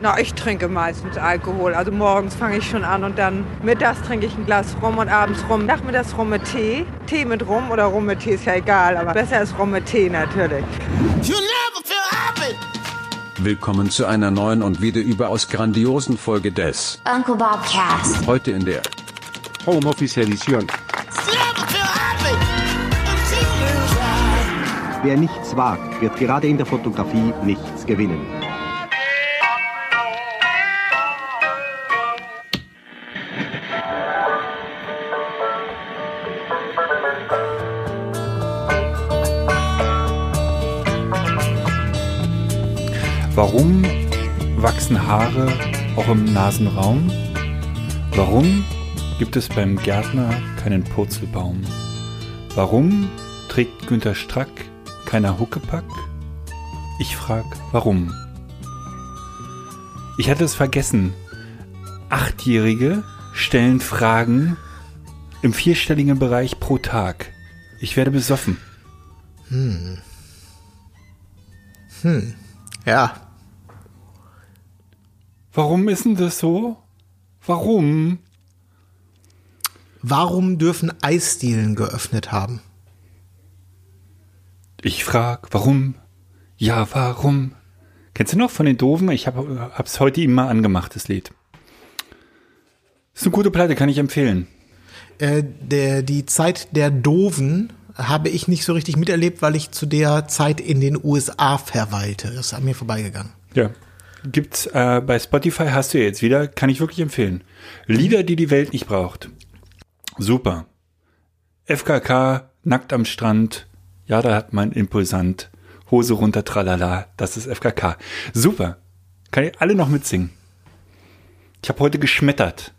Na, ich trinke meistens Alkohol. Also morgens fange ich schon an und dann mittags trinke ich ein Glas Rum und abends Rum. Nachmittags Rum mit Tee. Tee mit Rum oder Rum mit Tee ist ja egal, aber besser ist Rum mit Tee natürlich. Willkommen zu einer neuen und wieder überaus grandiosen Folge des Uncle Bob Cast. Heute in der Homeoffice Edition. Wer nichts wagt, wird gerade in der Fotografie nichts gewinnen. Warum wachsen Haare auch im Nasenraum? Warum gibt es beim Gärtner keinen Purzelbaum? Warum trägt Günter Strack keiner Huckepack? Ich frag, warum? Ich hatte es vergessen. Achtjährige stellen Fragen im vierstelligen Bereich pro Tag. Ich werde besoffen. Ja, Warum ist denn das so? Warum? warum dürfen Eisdielen geöffnet haben? Ich frag, warum? Ja, warum? Kennst du noch von den Doofen? Ich hab, hab's heute immer angemacht, das Lied. Ist eine gute Platte, kann ich empfehlen. Äh, der, die Zeit der Doofen habe ich nicht so richtig miterlebt, weil ich zu der Zeit in den USA verweilte. Das ist an mir vorbeigegangen. Ja. Gibt's äh, bei Spotify, hast du jetzt wieder, kann ich wirklich empfehlen. Lieder, die die Welt nicht braucht. Super. FKK, nackt am Strand. Ja, da hat man Impulsant. Hose runter, tralala. Das ist FKK. Super. Kann ich alle noch mitsingen. Ich habe heute geschmettert.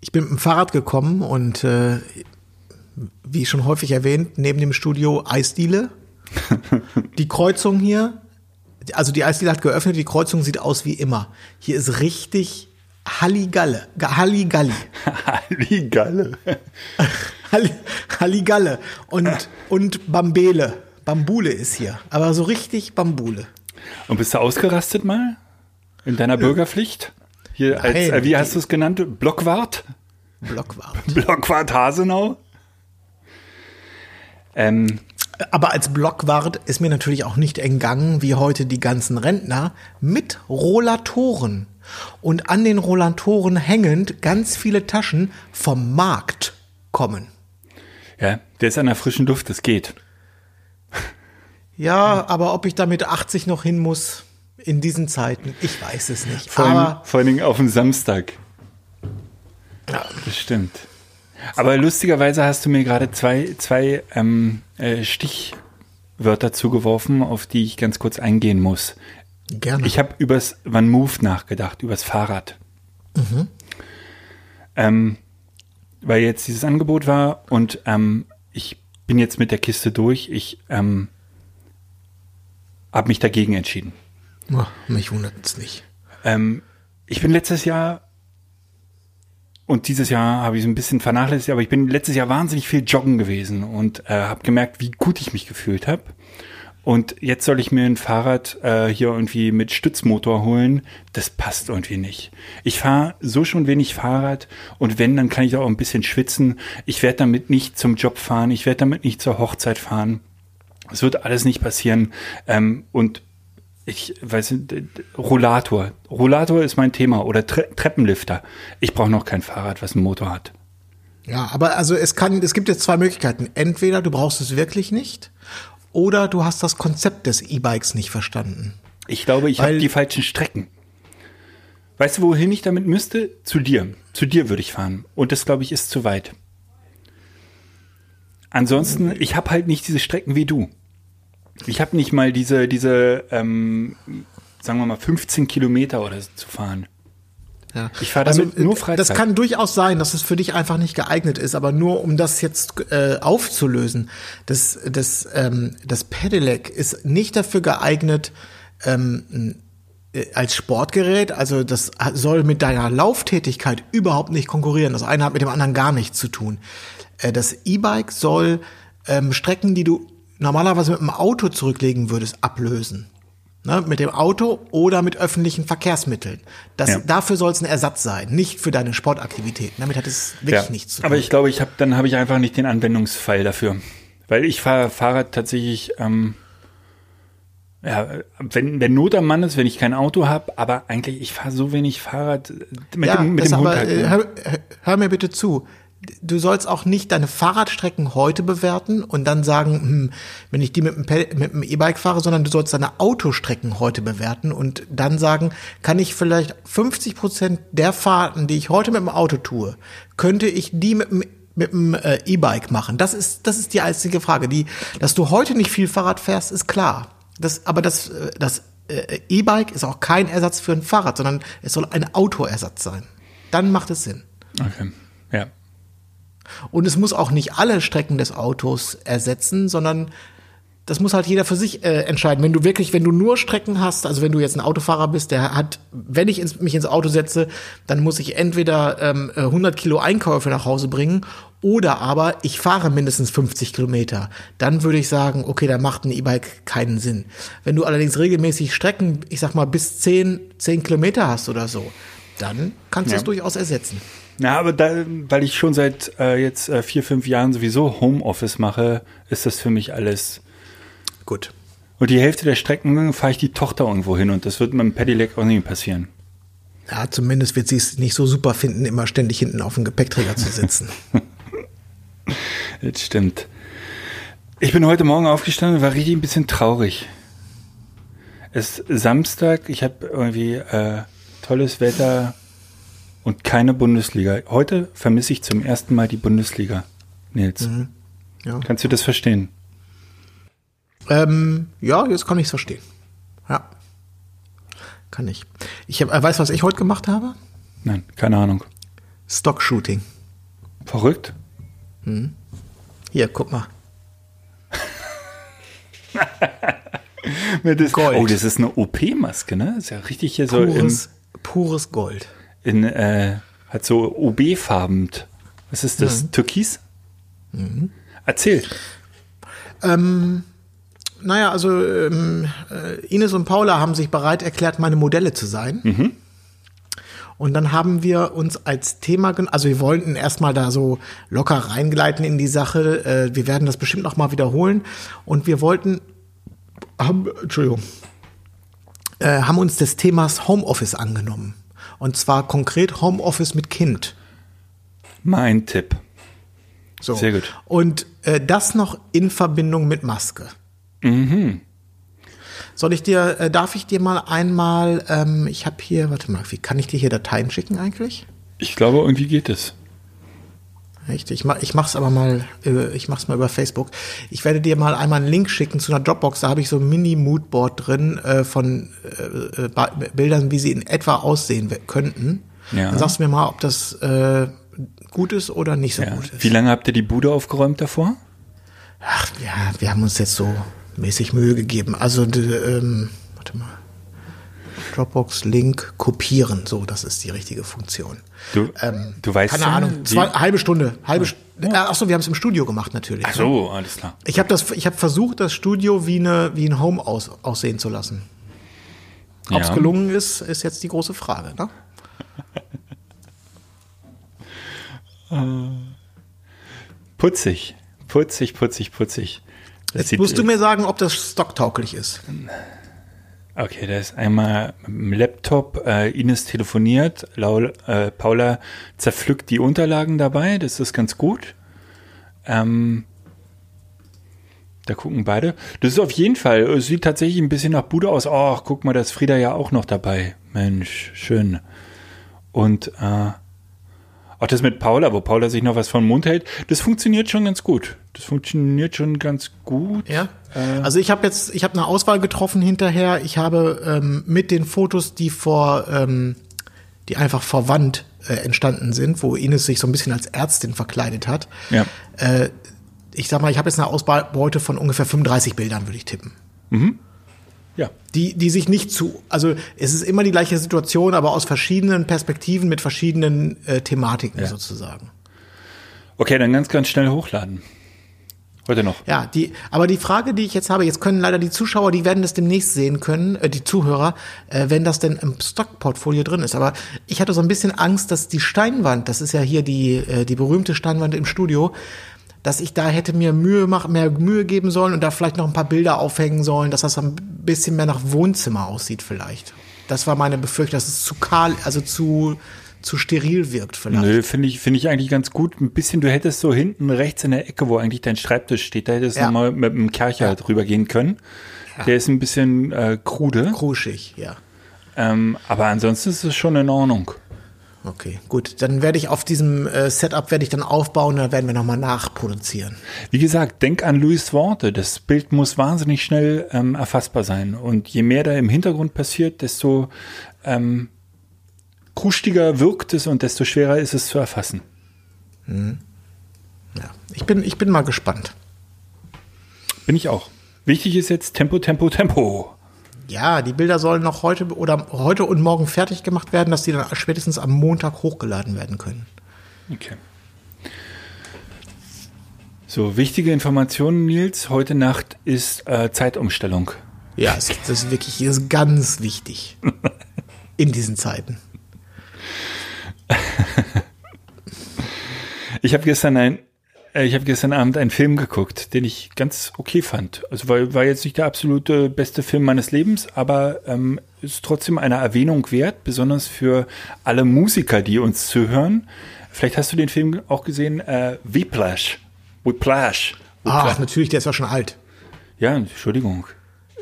Ich bin mit dem Fahrrad gekommen und äh, wie schon häufig erwähnt, neben dem Studio Eisdiele. die Kreuzung hier, also die Eisdiele hat geöffnet, die Kreuzung sieht aus wie immer. Hier ist richtig Halligalle, Ga- Halligalli. Halligalle. Halli, Halligalle und, und Bambele. Bambule ist hier, aber so richtig Bambule. Und bist du ausgerastet mal? In deiner Bürgerpflicht? Hier als, Nein, äh, wie hast du es genannt? Blockwart? Blockwart. Blockwart Hasenau? Ähm, Aber als Blockwart ist mir natürlich auch nicht entgangen, wie heute die ganzen Rentner, mit Rollatoren. Und an den Rollatoren hängend ganz viele Taschen vom Markt kommen. ja, der ist an der frischen Luft, das geht. Ja, aber ob ich da mit 80 noch hin muss in diesen Zeiten, ich weiß es nicht. Vor, allem, aber vor allen Dingen auf dem Samstag. Ja. Das stimmt. Aber lustigerweise hast du mir gerade zwei, zwei ähm, äh, Stichwörter zugeworfen, auf die ich ganz kurz eingehen muss. gerne. Ich habe übers One Move nachgedacht, übers Fahrrad. Ähm, weil jetzt dieses Angebot war und ähm, ich bin jetzt mit der Kiste durch. Ich ähm, habe mich dagegen entschieden. Oh, mich wundert es nicht. Ähm, ich bin letztes Jahr und dieses Jahr habe ich es ein bisschen vernachlässigt, aber ich bin letztes Jahr wahnsinnig viel joggen gewesen und äh, habe gemerkt, wie gut ich mich gefühlt habe. Und jetzt soll ich mir ein Fahrrad äh, hier irgendwie mit Stützmotor holen. Das passt irgendwie nicht. Ich fahre so schon wenig Fahrrad und wenn, dann kann ich auch ein bisschen schwitzen. Ich werde damit nicht zum Job fahren. Ich werde damit nicht zur Hochzeit fahren. Es wird alles nicht passieren. Ähm, und ich weiß nicht, Rollator. Rollator ist mein Thema oder Tre Treppenlifter. Ich brauche noch kein Fahrrad, was einen Motor hat. Ja, aber also es kann, es gibt jetzt zwei Möglichkeiten. Entweder du brauchst es wirklich nicht oder du hast das Konzept des E-Bikes nicht verstanden. Ich glaube, ich habe die falschen Strecken. Weißt du, wohin ich damit müsste? Zu dir. Zu dir würde ich fahren. Und das, glaube ich, ist zu weit. Ansonsten, ich habe halt nicht diese Strecken wie du. Ich habe nicht mal diese, diese, ähm, sagen wir mal, 15 Kilometer oder so zu fahren. Ja. Ich fahre damit äh, nur Freizeit. Das kann durchaus sein, dass es für dich einfach nicht geeignet ist, aber nur um das jetzt äh, aufzulösen, das, das, ähm, das Pedelec ist nicht dafür geeignet, ähm, äh, als Sportgerät, also das soll mit deiner Lauftätigkeit überhaupt nicht konkurrieren. Das eine hat mit dem anderen gar nichts zu tun. Äh, das E-Bike soll ähm, Strecken, die du normalerweise mit dem Auto zurücklegen würdest, ablösen. Ne, mit dem Auto oder mit öffentlichen Verkehrsmitteln. Das, Ja. Dafür soll es ein Ersatz sein, nicht für deine Sportaktivitäten. Damit hat es wirklich nichts zu tun. Aber ich glaube, ich habe dann habe ich einfach nicht den Anwendungsfall dafür, weil ich fahre Fahrrad tatsächlich. Ähm, ja, wenn, wenn Not am Mann ist, wenn ich kein Auto habe, aber eigentlich, ich fahre so wenig Fahrrad mit ja, dem, mit dem Hund aber, halt. äh, ne? hör- hör mir bitte zu. Du sollst auch nicht deine Fahrradstrecken heute bewerten und dann sagen, hm, wenn ich die mit dem E-Bike fahre, sondern du sollst deine Autostrecken heute bewerten und dann sagen, kann ich vielleicht 50 Prozent der Fahrten, die ich heute mit dem Auto tue, könnte ich die mit dem mit dem äh, E-Bike machen. Das ist das ist die einzige Frage. Die, dass du heute nicht viel Fahrrad fährst, ist klar. Das, aber das äh, das äh, E-Bike ist auch kein Ersatz für ein Fahrrad, sondern es soll ein Autoersatz sein. Dann macht es Sinn. Okay. Und es muss auch nicht alle Strecken des Autos ersetzen, sondern das muss halt jeder für sich äh, entscheiden. Wenn du wirklich, wenn du nur Strecken hast, also wenn du jetzt ein Autofahrer bist, der hat, wenn ich ins, mich ins Auto setze, dann muss ich entweder ähm, äh, 100 Kilo Einkäufe nach Hause bringen oder aber ich fahre mindestens 50 Kilometer. Dann würde ich sagen, okay, da macht ein E-Bike keinen Sinn. Wenn du allerdings regelmäßig Strecken, ich sag mal bis 10, 10 Kilometer hast oder so, dann kannst du Ja. es durchaus ersetzen. Na, aber da, weil ich schon seit äh, jetzt äh, vier, fünf Jahren sowieso Homeoffice mache, ist das für mich alles. Gut. Und die Hälfte der Strecken fahre ich die Tochter irgendwo hin und das wird mit dem Pedelec auch nicht passieren. Ja, zumindest wird sie es nicht so super finden, immer ständig hinten auf dem Gepäckträger zu sitzen. Das stimmt. Ich bin heute Morgen aufgestanden und war richtig ein bisschen traurig. Es ist Samstag, ich habe irgendwie äh, tolles Wetter und keine Bundesliga. Heute vermisse ich zum ersten Mal die Bundesliga. Nils, Ja. kannst du das verstehen? ähm, ja, jetzt kann ich es verstehen. Ja. Kann ich. Ich hab, äh, weißt du, was ich heute gemacht habe? Nein, keine Ahnung. Stock-Shooting. Verrückt? Hier, guck mal. Das, Gold. Oh, das ist eine OP-Maske, ne? Ist ja richtig hier so Pures, pures Gold. In äh, hat so OB-farben. Was ist das? Mhm. Türkis? Erzähl. Naja, also ähm, äh, Ines und Paula haben sich bereit erklärt, meine Modelle zu sein. Und dann haben wir uns als Thema, also wir wollten erstmal da so locker reingleiten in die Sache. Äh, wir werden das bestimmt noch mal wiederholen. Und wir wollten, haben, Entschuldigung, äh, haben uns des Themas Homeoffice angenommen. Und zwar konkret Homeoffice mit Kind. Mein Tipp. So. Sehr gut. Und äh, das noch in Verbindung mit Maske. Mhm. Soll ich dir, äh, darf ich dir mal einmal, ähm, ich habe hier, warte mal, wie kann ich dir hier Dateien schicken eigentlich? Ich glaube, irgendwie geht es. Echt? Ich, mach, ich mach's aber mal, äh, ich mach's mal über Facebook. Ich werde dir mal einmal einen Link schicken zu einer Dropbox. Da habe ich so ein Mini-Moodboard drin äh, von äh, äh, Bildern, wie sie in etwa aussehen könnten. Ja. Dann sagst du mir mal, ob das äh, gut ist oder nicht so Ja. gut ist. Wie lange habt ihr die Bude aufgeräumt davor? Ach, ja, wir haben uns jetzt so mäßig Mühe gegeben. Also, ähm, warte mal. Dropbox-Link kopieren. So, das ist die richtige Funktion. Du, Ähm, du weißt Keine ja, Ahnung. Zwei, halbe Stunde. Halbe St äh, ach so, wir haben es im Studio gemacht natürlich. Ach so, alles klar. Ich habe das, ich habe versucht, das Studio wie eine, wie ein Home aus, aussehen zu lassen. Ob es Ja. gelungen ist, ist jetzt die große Frage. Ne? Putzig. Putzig, putzig, putzig. Das Jetzt musst du mir sagen, ob das stocktauglich ist. Okay, da ist einmal dem Laptop, äh, Ines telefoniert, Laul, äh, Paula zerpflückt die Unterlagen dabei, das ist ganz gut. Ähm, da gucken beide. Das ist auf jeden Fall, es sieht tatsächlich ein bisschen nach Bude aus. Ach, guck mal, da ist Frieda ja auch noch dabei. Mensch, schön. Und äh, auch das mit Paula, wo Paula sich noch was vom Mund hält, das funktioniert schon ganz gut. Das funktioniert schon ganz gut. Ja. Also ich habe jetzt, ich habe eine Auswahl getroffen hinterher. Ich habe ähm, mit den Fotos, die vor, ähm, die einfach vor Wand äh, entstanden sind, wo Ines sich so ein bisschen als Ärztin verkleidet hat. Ja. Äh, ich sag mal, ich habe jetzt eine Ausbeute von ungefähr 35 Bildern, würde ich tippen. Ja. Die, die sich nicht zu, also es ist immer die gleiche Situation, aber aus verschiedenen Perspektiven mit verschiedenen äh, Thematiken Ja. sozusagen. Okay, dann ganz, ganz schnell hochladen. Heute noch. Ja, die, aber die Frage, die ich jetzt habe, jetzt können leider die Zuschauer, die werden das demnächst sehen können, äh, die Zuhörer, äh, wenn das denn im Stockportfolio drin ist. Aber ich hatte so ein bisschen Angst, dass die Steinwand, das ist ja hier die, äh, die berühmte Steinwand im Studio, dass ich da hätte mir Mühe mach, mehr Mühe geben sollen und da vielleicht noch ein paar Bilder aufhängen sollen, dass das ein bisschen mehr nach Wohnzimmer aussieht vielleicht. Das war meine Befürchtung, dass es zu kahl, also zu zu steril wirkt vielleicht. Nö, finde ich, finde ich eigentlich ganz gut. Ein bisschen, du hättest so hinten rechts in der Ecke, wo eigentlich dein Schreibtisch steht, da hättest du Ja. mal mit dem Kercher Ja. drüber gehen können. Der ist ein bisschen äh, krude, Kruschig, ja. ähm, aber ansonsten ist es schon in Ordnung. Okay, gut. Dann werde ich auf diesem äh, Setup werde ich dann aufbauen, dann werden wir nochmal nachproduzieren. Wie gesagt, denk an Louis Worte. Das Bild muss wahnsinnig schnell ähm, erfassbar sein. Und je mehr da im Hintergrund passiert, desto ähm, krustiger wirkt es und desto schwerer ist es zu erfassen. Ja, ich bin, ich bin mal gespannt. Bin ich auch. Wichtig ist jetzt Tempo, Tempo, Tempo. Ja, die Bilder sollen noch heute oder heute und morgen fertig gemacht werden, dass die dann spätestens am Montag hochgeladen werden können. Okay. So, wichtige Informationen, Nils. Heute Nacht ist äh, Zeitumstellung. Ja, das ist wirklich das ist ganz wichtig in diesen Zeiten. Ich habe gestern ein, äh, ich habe gestern Abend einen Film geguckt, den ich ganz okay fand. Also war, war jetzt nicht der absolute beste Film meines Lebens, aber ähm, ist trotzdem eine Erwähnung wert, besonders für alle Musiker, die uns zuhören. Vielleicht hast du den Film auch gesehen, äh, Whiplash. Whiplash. Ach, natürlich, der ist ja schon alt. Ja, Entschuldigung.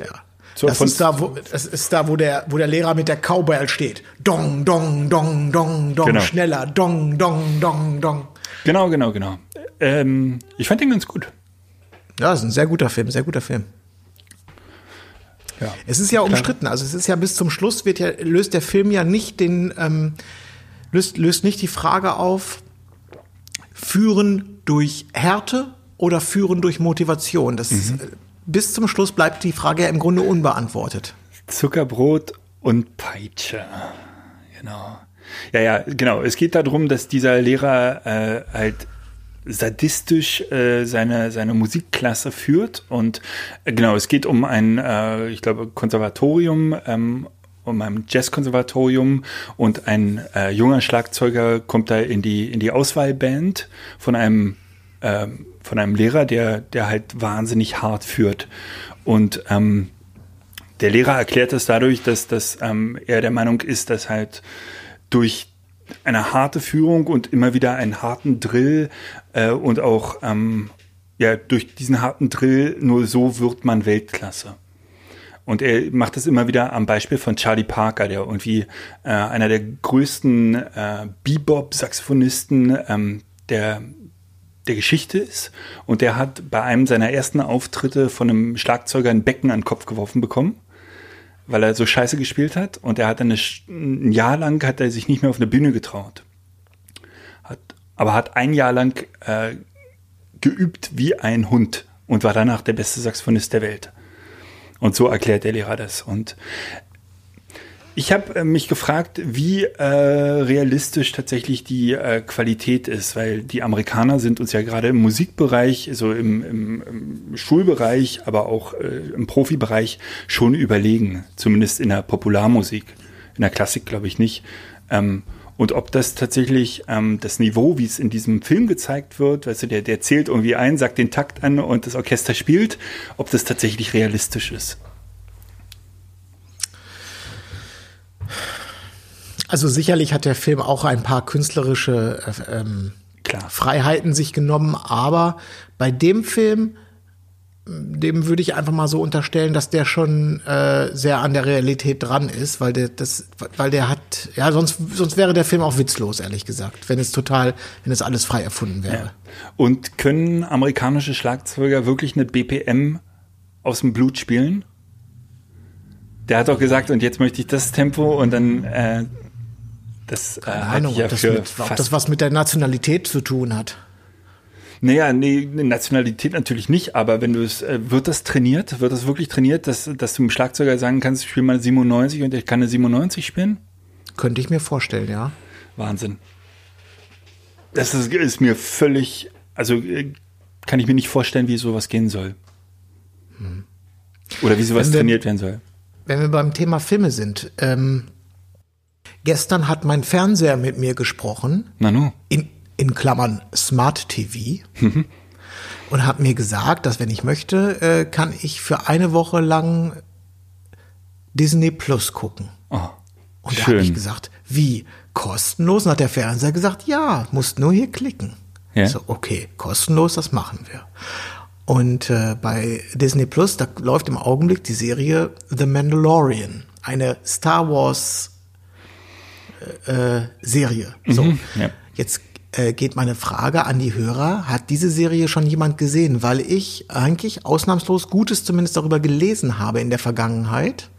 Ja. So, das, ist da, wo, das ist da, wo der, wo der Lehrer mit der Cowbell steht. Dong, dong, dong, dong, dong, Genau. schneller, dong, dong, dong, dong. Genau, genau, genau. Ähm, ich fand den ganz gut. Ja, das ist ein sehr guter Film, sehr guter Film. Ja. Es ist ja umstritten, also es ist ja bis zum Schluss wird ja, löst der Film ja nicht den, ähm, löst, löst nicht die Frage auf, führen durch Härte oder führen durch Motivation. Das ist, äh, bis zum Schluss bleibt die Frage im Grunde unbeantwortet. Zuckerbrot und Peitsche. Genau. Ja, ja, genau. Es geht darum, dass dieser Lehrer äh, halt sadistisch äh, seine, seine Musikklasse führt. Und äh, genau, es geht um ein, äh, ich glaube, Konservatorium, ähm, um ein Jazzkonservatorium und ein äh, junger Schlagzeuger kommt da in die, in die Auswahlband von einem ähm, von einem Lehrer, der, der halt wahnsinnig hart führt. Und ähm, der Lehrer erklärt es dadurch, dass, dass ähm, er der Meinung ist, dass halt durch eine harte Führung und immer wieder einen harten Drill äh, und auch ähm, ja durch diesen harten Drill nur so wird man Weltklasse. Und er macht das immer wieder am Beispiel von Charlie Parker, der irgendwie äh, einer der größten äh, Bebop-Saxophonisten ähm, der, der Geschichte ist. Und der hat bei einem seiner ersten Auftritte von einem Schlagzeuger ein Becken an den Kopf geworfen bekommen, weil er so scheiße gespielt hat. Und er hat dann ein Jahr lang hat er sich nicht mehr auf eine Bühne getraut. Hat, aber hat ein Jahr lang äh, geübt wie ein Hund und war danach der beste Saxophonist der Welt. Und so erklärt der Lehrer das. Und ich habe äh, mich gefragt, wie äh, realistisch tatsächlich die äh, Qualität ist, weil die Amerikaner sind uns ja gerade im Musikbereich, so im, im, im Schulbereich, aber auch äh, im Profibereich schon überlegen, zumindest in der Popularmusik. In der Klassik glaube ich nicht. Ähm, und ob das tatsächlich ähm, das Niveau, wie es in diesem Film gezeigt wird, weißt du, der, der zählt irgendwie ein, sagt den Takt an und das Orchester spielt, ob das tatsächlich realistisch ist. Also sicherlich hat der Film auch ein paar künstlerische äh, ähm. Freiheiten sich genommen, aber bei dem Film, dem würde ich einfach mal so unterstellen, dass der schon äh, sehr an der Realität dran ist, weil der das, weil der hat, ja, sonst, sonst wäre der Film auch witzlos, ehrlich gesagt, wenn es total, wenn es alles frei erfunden wäre. Ja. Und können amerikanische Schlagzeuger wirklich eine BPM aus dem Blut spielen? Der hat doch gesagt, und jetzt möchte ich das Tempo und dann äh, das äh, Keine hatte Ahnung, ja ob, das mit, ob das was mit der Nationalität zu tun hat. Naja, nee, Nationalität natürlich nicht, aber wenn du es, äh, wird das trainiert? Wird das wirklich trainiert, dass, dass du dem Schlagzeuger sagen kannst, ich spiele mal eine 97 und ich kann eine 97 spielen? Könnte ich mir vorstellen, ja. Wahnsinn. Das ist, ist mir völlig, also äh, kann ich mir nicht vorstellen, wie sowas gehen soll. Oder wie sowas wir- trainiert werden soll. Wenn wir beim Thema Filme sind, ähm, gestern hat mein Fernseher mit mir gesprochen, Nanu. in, in Klammern Smart TV, und hat mir gesagt, dass wenn ich möchte, äh, kann ich für eine Woche lang Disney Plus gucken. Oh, Und da habe ich gesagt, wie? Kostenlos? Und hat der Fernseher gesagt, ja, musst nur hier klicken. Ja. So, okay, kostenlos, das machen wir. Und äh, bei Disney Plus, da läuft im Augenblick die Serie The Mandalorian, eine Star Wars äh, Serie. So, Mhm, ja. jetzt äh, geht meine Frage an die Hörer: Hat diese Serie schon jemand gesehen? Weil ich eigentlich ausnahmslos Gutes zumindest darüber gelesen habe in der Vergangenheit.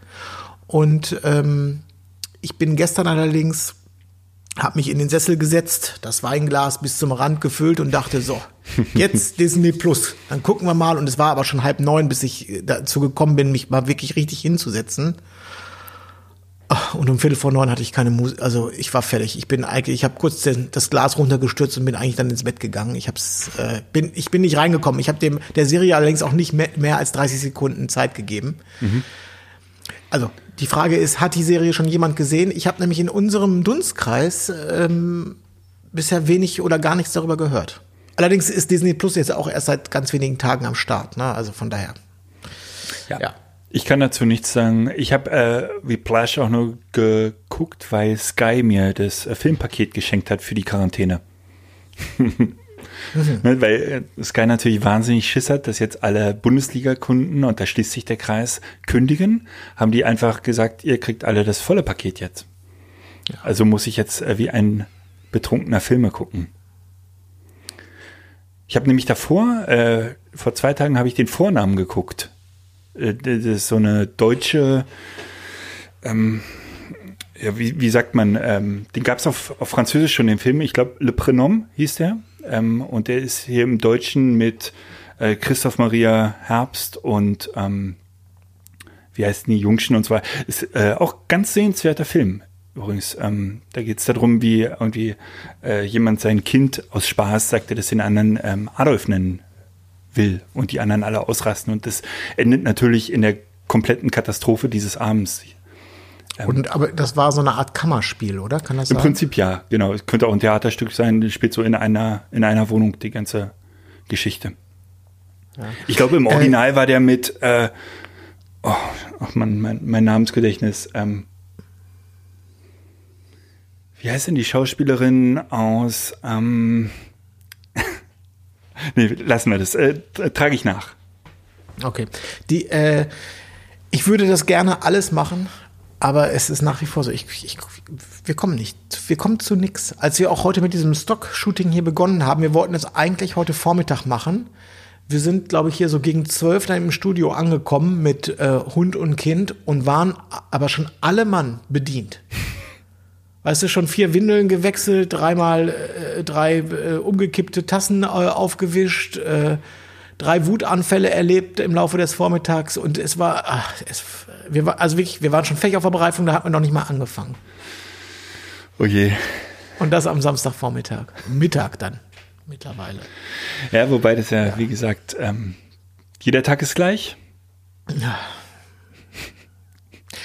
Und ähm, ich bin gestern allerdings, habe mich in den Sessel gesetzt, das Weinglas bis zum Rand gefüllt und dachte so, jetzt Disney Plus, dann gucken wir mal. Und es war aber schon halb neun, bis ich dazu gekommen bin, mich mal wirklich richtig hinzusetzen. Und um Viertel vor neun hatte ich keine Musik, also ich war fertig. Ich bin eigentlich, ich habe kurz den, das Glas runtergestürzt und bin eigentlich dann ins Bett gegangen. Ich hab's, äh, bin, ich bin nicht reingekommen. Ich habe dem der Serie allerdings auch nicht mehr, mehr als 30 Sekunden Zeit gegeben. Also die Frage ist, hat die Serie schon jemand gesehen? Ich habe nämlich in unserem Dunstkreis ähm, bisher wenig oder gar nichts darüber gehört. Allerdings ist Disney Plus jetzt auch erst seit ganz wenigen Tagen am Start, ne? Also von daher. Ja. Ich kann dazu nichts sagen. Ich habe äh, Whiplash auch nur geguckt, weil Sky mir das äh, Filmpaket geschenkt hat für die Quarantäne. Ne, weil äh, Sky natürlich wahnsinnig Schiss hat, dass jetzt alle Bundesliga-Kunden, und da schließt sich der Kreis, kündigen, haben die einfach gesagt, ihr kriegt alle das volle Paket jetzt. Also muss ich jetzt äh, wie ein betrunkener Filme gucken. Ich habe nämlich davor, äh, vor zwei Tagen habe ich den Vornamen geguckt. Äh, Das so eine deutsche, ähm, ja, wie, wie sagt man, ähm, den gab es auf, auf Französisch schon, den Film, ich glaube, Le Prénom hieß der. Ähm, und der ist hier im Deutschen mit äh, Christoph Maria Herbst und ähm, wie heißt die Jungschen und so weiter. Ist äh, auch ganz sehenswerter Film. Übrigens, ähm, da geht es darum, wie irgendwie äh, jemand sein Kind aus Spaß sagte, dass den anderen ähm, Adolf nennen will und die anderen alle ausrasten. Und das endet natürlich in der kompletten Katastrophe dieses Abends. Und aber das war so eine Art Kammerspiel, oder? Kann das Im sein? Prinzip ja, genau. Es könnte auch ein Theaterstück sein, das spielt so in einer, in einer Wohnung die ganze Geschichte. Ich glaube, im Original war der mit, äh, oh, ach man, mein, mein Namensgedächtnis, ähm, wie heißt denn die Schauspielerin aus, ähm, nee, lassen wir das, äh, trage ich nach. Okay. Die, äh, ich würde das gerne alles machen, aber es ist nach wie vor so. Ich, ich, wir kommen nicht. Wir kommen zu nix. Als wir auch heute mit diesem Stock-Shooting hier begonnen haben, wir wollten es eigentlich heute Vormittag machen. Wir sind, glaube ich, hier so gegen zwölf dann im Studio angekommen mit äh, Hund und Kind und waren aber schon alle Mann bedient. Weißt du, schon vier Windeln gewechselt, dreimal äh, drei äh, umgekippte Tassen äh, aufgewischt, äh, drei Wutanfälle erlebt im Laufe des Vormittags und es war, ach, es, wir war, also wirklich, wir waren schon fähig auf der Bereifung, da hat man noch nicht mal angefangen. Oh je. Und das am Samstagvormittag, Mittag dann mittlerweile. Ja, wobei das ja, wie gesagt, ähm, jeder Tag ist gleich.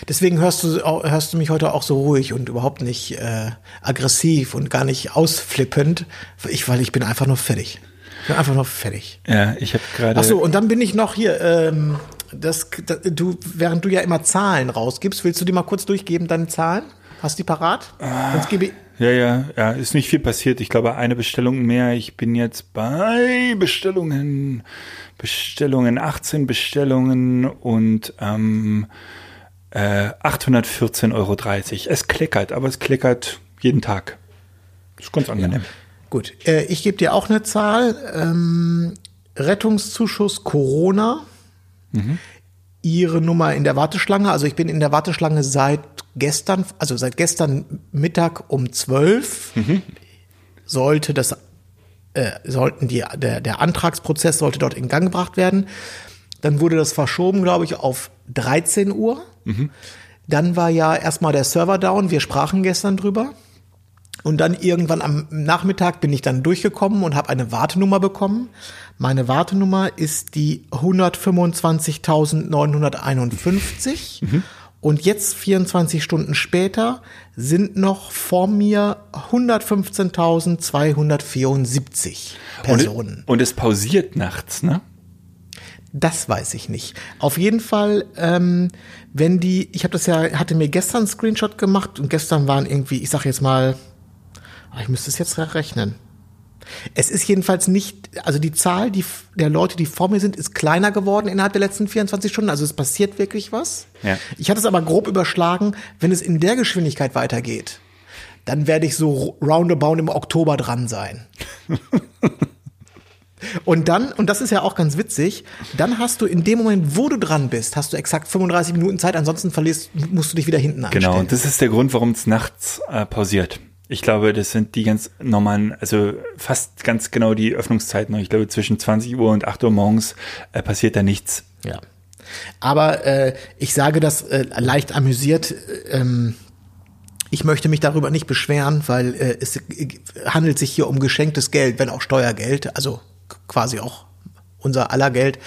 Deswegen hörst du, hörst du mich heute auch so ruhig und überhaupt nicht äh, aggressiv und gar nicht ausflippend, ich, weil ich bin einfach nur fertig. Ich bin einfach nur fertig. Ja, ich habe gerade. Ach so, und dann bin ich noch hier, ähm, das, da- du, während du ja immer Zahlen rausgibst, willst du die mal kurz durchgeben, deine Zahlen? Hast du die parat? Sonst gebe ich, Ja, ja, ja, ist nicht viel passiert. Ich glaube, eine Bestellung mehr. Ich bin jetzt bei Bestellungen, Bestellungen, 18 Bestellungen und ähm, äh, 814,30 Euro. Es kleckert, aber es kleckert jeden Tag. Ist ganz angenehm. gut, äh, ich gebe dir auch eine Zahl. Ähm, Rettungszuschuss Corona. Ihre Nummer in der Warteschlange. Also ich bin in der Warteschlange seit gestern, also seit gestern Mittag um 12. Sollte das, äh, sollten die, der, der Antragsprozess sollte dort in Gang gebracht werden. Dann wurde das verschoben, glaube ich, auf 13 Uhr. Dann war ja erstmal der Server down. Wir sprachen gestern drüber. Und dann irgendwann am Nachmittag bin ich dann durchgekommen und habe eine Wartenummer bekommen. Meine Wartenummer ist die 125.951. Und jetzt, 24 Stunden später, sind noch vor mir 115.274 Personen. Und, und es pausiert nachts, ne? Das weiß ich nicht. Auf jeden Fall, ähm, wenn die, ich habe das ja, hatte mir gestern einen Screenshot gemacht und gestern waren irgendwie, ich sag jetzt mal, ah, ich müsste es jetzt rechnen. Es ist jedenfalls nicht, also die Zahl die, der Leute, die vor mir sind, ist kleiner geworden innerhalb der letzten 24 Stunden. Also es passiert wirklich was. Ja. Ich hatte es aber grob überschlagen, wenn es in der Geschwindigkeit weitergeht, dann werde ich so roundabout im Oktober dran sein. Und dann, und das ist ja auch ganz witzig, dann hast du in dem Moment, wo du dran bist, hast du exakt 35 Minuten Zeit, ansonsten verlierst, musst du dich wieder hinten anstellen. Genau, und das ist der Grund, warum es nachts äh, pausiert. Ich glaube, das sind die ganz normalen, also fast ganz genau die Öffnungszeiten. Ich glaube, zwischen 20 Uhr und 8 Uhr morgens äh, passiert da nichts. Ja. Aber äh, ich sage das äh, leicht amüsiert. äh, Ähm, ich möchte mich darüber nicht beschweren, weil äh, es äh, handelt sich hier um geschenktes Geld, wenn auch Steuergeld, also quasi auch unser aller Geld.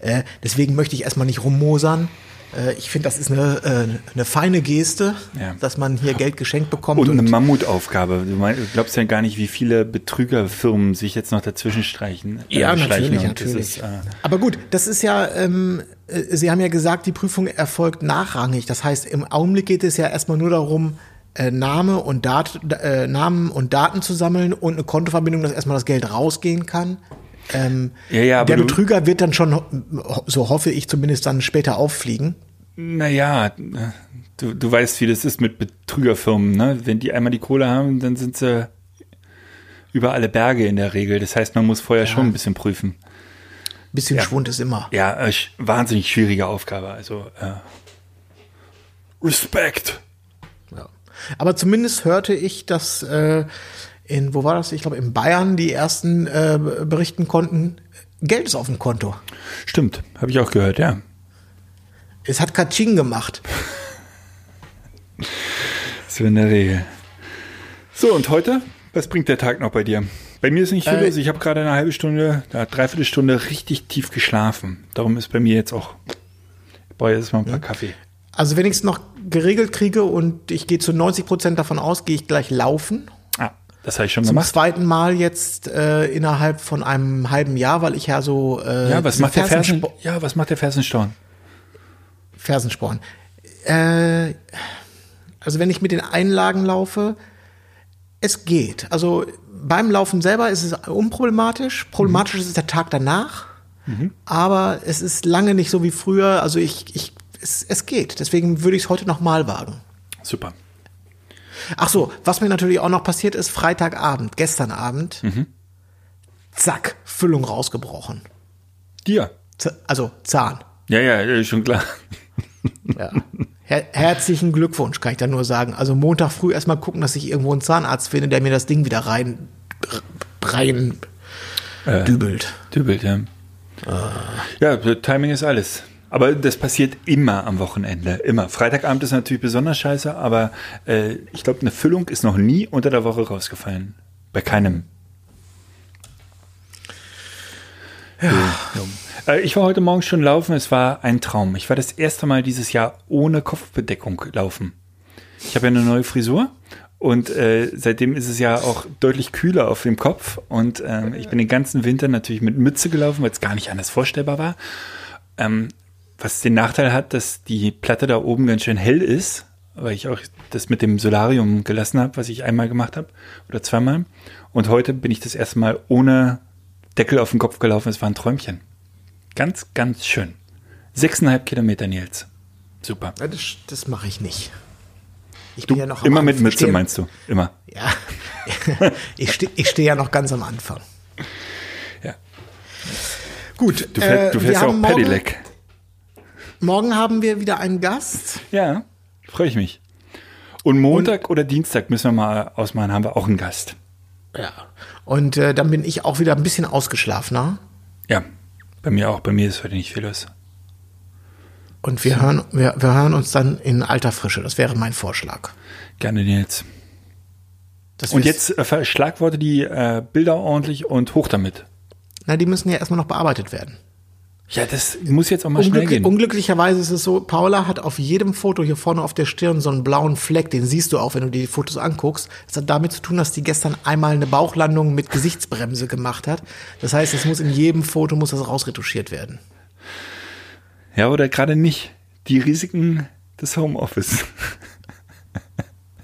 Äh, deswegen möchte ich erstmal nicht rummosern. Äh, ich finde, das ist eine, äh, eine feine Geste, Ja. dass man hier Geld geschenkt bekommt. Und eine und- Mammutaufgabe. Du mein, du glaubst ja gar nicht, wie viele Betrügerfirmen sich jetzt noch dazwischen streichen. Ja, natürlich, das natürlich. Ist, Aber gut, das ist ja, ähm, äh, Sie haben ja gesagt, die Prüfung erfolgt nachrangig. Das heißt, im Augenblick geht es ja erstmal nur darum, äh, Name und Dat äh, Namen und Daten zu sammeln und eine Kontoverbindung, dass erstmal das Geld rausgehen kann. Ähm, Ja, ja, der Betrüger wird dann schon, ho- so hoffe ich zumindest, dann später auffliegen. Naja, du, du weißt, wie das ist mit Betrügerfirmen. Ne? Wenn die einmal die Kohle haben, dann sind sie über alle Berge in der Regel. Das heißt, man muss vorher schon ein bisschen prüfen. Bisschen Schwund ist immer. Ja, äh, wahnsinnig schwierige Aufgabe. Also äh, Respekt. Ja. Aber zumindest hörte ich, dass äh, in, wo war das? Ich glaube, in Bayern die ersten äh, berichten konnten, Geld ist auf dem Konto. Stimmt, habe ich auch gehört, ja. Es hat Katsching gemacht. So in der Regel. So, und heute? Was bringt der Tag noch bei dir? Bei mir ist nicht viel Äh, los. Ich habe gerade eine halbe Stunde, eine Dreiviertelstunde richtig tief geschlafen. Darum ist bei mir jetzt auch, ich brauche jetzt mal ein paar Kaffee. Also wenn ich es noch geregelt kriege und ich gehe zu 90 Prozent davon aus, gehe ich gleich laufen. Ah, das habe ich schon Zum gemacht. zweiten Mal jetzt äh, innerhalb von einem halben Jahr, weil ich ja so äh, Ja, was macht der Fersen? Ja, was macht der Fersensporn? Fersensporn. Äh, also wenn ich mit den Einlagen laufe, es geht. Also beim Laufen selber ist es unproblematisch. Problematisch ist der Tag danach. Aber es ist lange nicht so wie früher. Also ich, ich es, es geht. Deswegen würde ich es heute noch mal wagen. Super. Ach so, was mir natürlich auch noch passiert ist, Freitagabend, gestern Abend, zack, Füllung rausgebrochen. Dir? Z also Zahn. Ja, ja, äh, schon klar. Ja. Her herzlichen Glückwunsch, kann ich da nur sagen. Also Montag früh erstmal gucken, dass ich irgendwo einen Zahnarzt finde, der mir das Ding wieder rein, rein dübelt. Dübelt, ja. Ja, Timing ist alles. Aber das passiert immer am Wochenende. Immer. Freitagabend ist natürlich besonders scheiße, aber äh, ich glaube, eine Füllung ist noch nie unter der Woche rausgefallen. Bei keinem. Ja. Äh, ich war heute Morgen schon laufen. Es war ein Traum. Ich war das erste Mal dieses Jahr ohne Kopfbedeckung laufen. Ich habe ja eine neue Frisur und äh, seitdem ist es ja auch deutlich kühler auf dem Kopf und ähm, ich bin den ganzen Winter natürlich mit Mütze gelaufen, weil es gar nicht anders vorstellbar war. Ähm, was den Nachteil hat, dass die Platte da oben ganz schön hell ist, weil ich auch das mit dem Solarium gelassen habe, was ich einmal gemacht habe oder zweimal. Und heute bin ich das erste Mal ohne Deckel auf dem Kopf gelaufen. Es war ein Träumchen. Ganz, ganz schön. Sechseinhalb Kilometer, Nils. Super. Ja, Das, das mache ich nicht. Ich Du, bin ja noch am immer mit. Mütze meinst du? Immer. Ja. ich stehe ich steh ja noch ganz am Anfang. Ja. Gut, Du, fährst, äh, du fährst ja auch haben morgen, Pedelec. Morgen haben wir wieder einen Gast. Ja, freue ich mich. Und Montag oder Dienstag müssen wir mal ausmachen, haben wir auch einen Gast. Ja. Und äh, dann bin ich auch wieder ein bisschen ausgeschlafener. Ja, bei mir auch. Bei mir ist heute nicht viel los. Und wir hören, wir, wir hören uns dann in alter Frische. Das wäre mein Vorschlag. Gerne, Nils. Das Und jetzt äh, verschlagworte die äh, Bilder ordentlich und hoch damit. Na, die müssen ja erstmal noch bearbeitet werden. Ja, das muss jetzt auch mal schnell Unglück, gehen. unglücklicherweise ist es so, Paula hat auf jedem Foto hier vorne auf der Stirn so einen blauen Fleck, den siehst du auch, wenn du dir die Fotos anguckst. Das hat damit zu tun, dass die gestern einmal eine Bauchlandung mit Gesichtsbremse gemacht hat. Das heißt, es muss in jedem Foto muss das rausretuschiert werden. Ja, oder gerade nicht. Die Risiken des Homeoffice.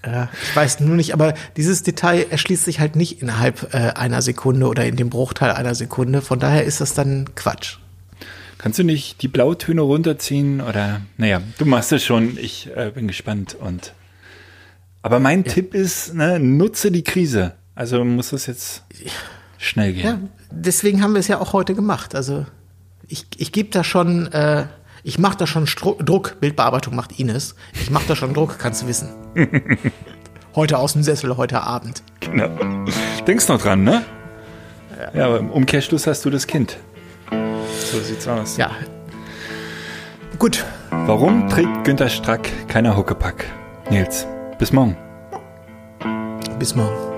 Ja, ich weiß nur nicht, aber dieses Detail erschließt sich halt nicht innerhalb äh, einer Sekunde oder in dem Bruchteil einer Sekunde. Von daher ist das dann Quatsch. Kannst du nicht die Blautöne runterziehen oder, naja, du machst es schon. Ich äh, bin gespannt und, aber mein Tipp ist, ne, nutze die Krise. Also muss das jetzt schnell gehen. Ja, deswegen haben wir es ja auch heute gemacht. Also ich, ich gebe da schon, äh, ich mache da schon Stru Druck. Bildbearbeitung macht Ines. Ich mache da schon Druck, kannst du wissen. heute aus dem Sessel, heute Abend. Genau. Denkst noch dran, ne? Ja, aber im Umkehrschluss hast du das Kind. So sieht's aus. Ja. Gut, Warum trägt Günter Strack keiner Huckepack? Nils, bis morgen. bis morgen.